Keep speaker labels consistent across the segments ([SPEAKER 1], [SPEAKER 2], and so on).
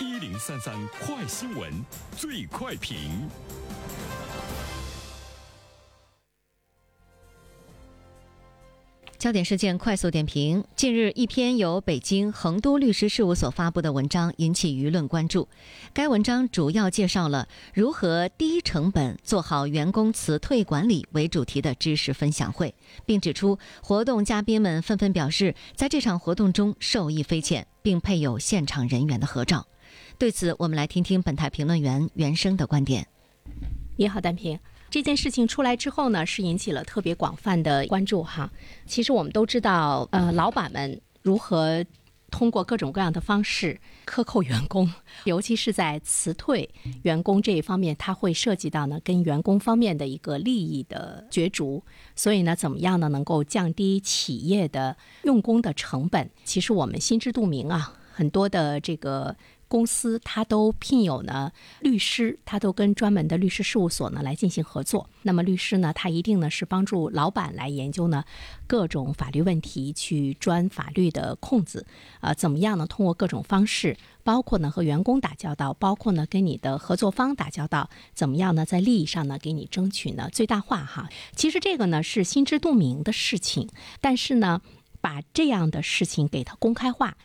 [SPEAKER 1] 一零三三快新闻，最快评。
[SPEAKER 2] 焦点事件快速点评：近日，一篇由北京恒都律师事务所发布的文章引起舆论关注。该文章主要介绍了如何低成本做好员工辞退管理为主题的知识分享会，并指出活动嘉宾们纷纷表示在这场活动中受益匪浅，并配有现场人员的合照。对此，我们来听听本台评论员袁生的观点。
[SPEAKER 3] 你好，单平。这件事情出来之后呢，是引起了特别广泛的关注哈。其实我们都知道，呃，老板们如何通过各种各样的方式克扣员工，尤其是在辞退员工这一方面，它会涉及到呢跟员工方面的一个利益的角逐。所以呢，怎么样呢能够降低企业的用工的成本？其实我们心知肚明啊，很多的这个。公司它都聘有呢律师，他都跟专门的律师事务所呢来进行合作。那么律师呢，他一定呢是帮助老板来研究呢各种法律问题，去钻法律的空子。啊，怎么样呢？通过各种方式，包括呢和员工打交道，包括呢跟你的合作方打交道，怎么样呢？在利益上呢给你争取呢最大化哈。其实这个呢是心知肚明的事情，但是呢把这样的事情给它公开化。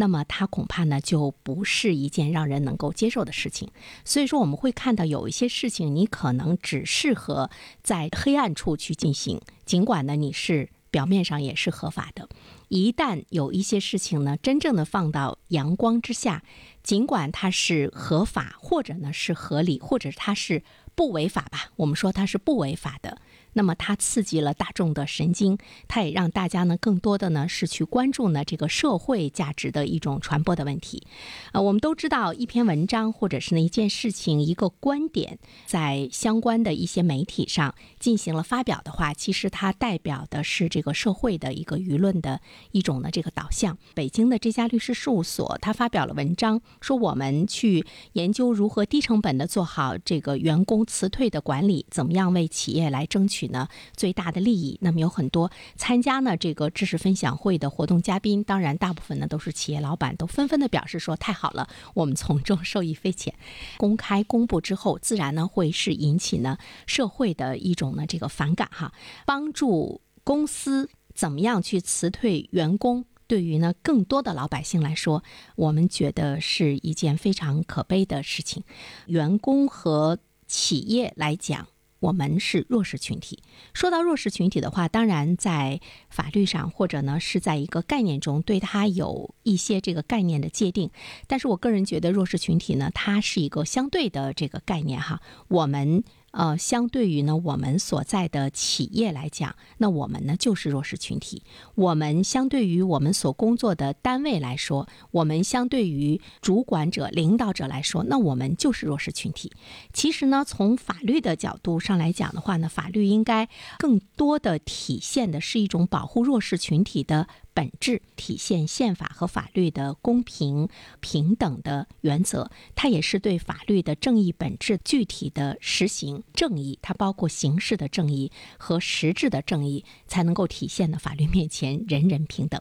[SPEAKER 3] 那么它恐怕呢就不是一件让人能够接受的事情，所以说我们会看到有一些事情你可能只适合在黑暗处去进行，尽管呢你是表面上也是合法的。一旦有一些事情呢真正的放到阳光之下，尽管它是合法，或者呢是合理，或者它是不违法吧，我们说它是不违法的。那么它刺激了大众的神经，它也让大家呢更多的呢是去关注呢这个社会价值的一种传播的问题。呃，我们都知道一篇文章或者是呢一件事情一个观点，在相关的一些媒体上进行了发表的话，其实它代表的是这个社会的一个舆论的一种呢这个导向。北京的这家律师事务所，他发表了文章，说我们去研究如何低成本的做好这个员工辞退的管理，怎么样为企业来争取。呢最大的利益，那么有很多参加呢这个知识分享会的活动嘉宾，当然大部分呢都是企业老板，都纷纷的表示说太好了，我们从中受益匪浅。公开公布之后，自然呢会是引起呢社会的一种呢这个反感哈。帮助公司怎么样去辞退员工，对于呢更多的老百姓来说，我们觉得是一件非常可悲的事情。员工和企业来讲。我们是弱势群体。说到弱势群体的话，当然在法律上或者呢是在一个概念中，对它有一些这个概念的界定。但是我个人觉得，弱势群体呢，它是一个相对的这个概念哈。我们。呃，相对于呢，我们所在的企业来讲，那我们呢就是弱势群体。我们相对于我们所工作的单位来说，我们相对于主管者、领导者来说，那我们就是弱势群体。其实呢，从法律的角度上来讲的话呢，法律应该更多的体现的是一种保护弱势群体的。本质体现宪法和法律的公平平等的原则，它也是对法律的正义本质具体的实行正义，它包括形式的正义和实质的正义，才能够体现的法律面前人人平等。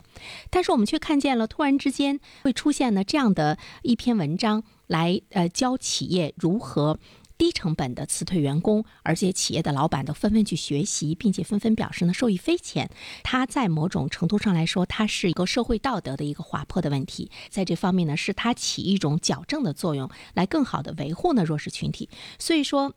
[SPEAKER 3] 但是我们却看见了，突然之间会出现呢这样的一篇文章，来呃教企业如何。低成本的辞退员工，而且企业的老板都纷纷去学习，并且纷纷表示呢受益匪浅。它在某种程度上来说，它是一个社会道德的一个滑坡的问题。在这方面呢，是它起一种矫正的作用，来更好的维护呢弱势群体。所以说。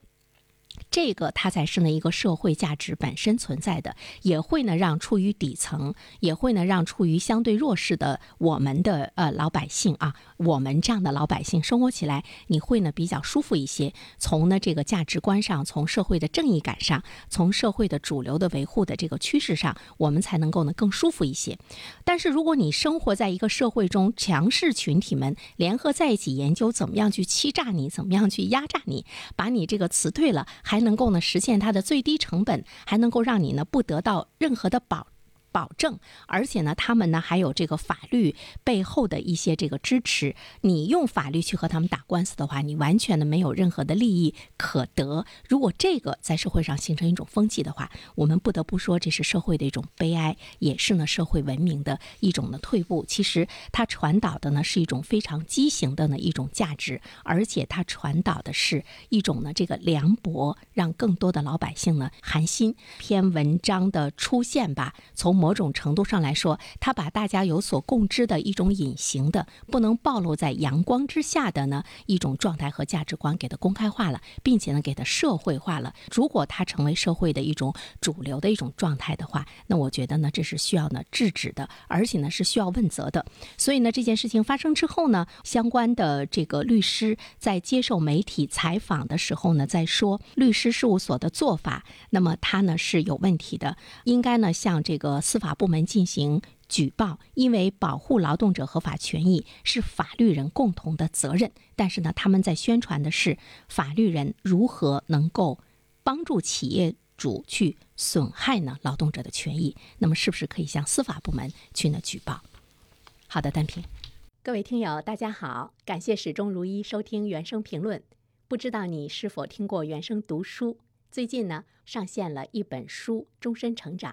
[SPEAKER 3] 这个它才是呢一个社会价值本身存在的，也会呢让处于底层，也会呢让处于相对弱势的我们的呃老百姓啊，我们这样的老百姓生活起来，你会呢比较舒服一些。从呢这个价值观上，从社会的正义感上，从社会的主流的维护的这个趋势上，我们才能够呢更舒服一些。但是如果你生活在一个社会中，强势群体们联合在一起研究怎么样去欺诈你，怎么样去压榨你，把你这个辞退了。还能够呢实现它的最低成本，还能够让你呢不得到任何的保保证，而且呢，他们呢还有这个法律背后的一些这个支持。你用法律去和他们打官司的话，你完全的没有任何的利益可得。如果这个在社会上形成一种风气的话，我们不得不说这是社会的一种悲哀，也是呢社会文明的一种的退步。其实它传导的呢是一种非常畸形的呢一种价值，而且它传导的是一种呢这个凉薄，让更多的老百姓呢寒心。篇文章的出现吧，从某种程度上来说，它把大家有所共知的一种隐形的、不能暴露在阳光之下的呢一种状态和价值观给它公开化了，并且呢给它社会化了。如果它成为社会的一种主流的一种状态的话，那我觉得呢这是需要呢制止的，而且呢是需要问责的。所以呢这件事情发生之后呢，相关的这个律师在接受媒体采访的时候呢，在说律师事务所的做法，那么他呢是有问题的，应该呢向这个司法部门进行。举报，因为保护劳动者合法权益是法律人共同的责任。但是呢，他们在宣传的是法律人如何能够帮助企业主去损害呢劳动者的权益。那么，是不是可以向司法部门去呢举报？好的，单平，各位听友，大家好，感谢始终如一收听原声评论。不知道你是否听过原声读书？最近呢，上线了一本书《终身成长》。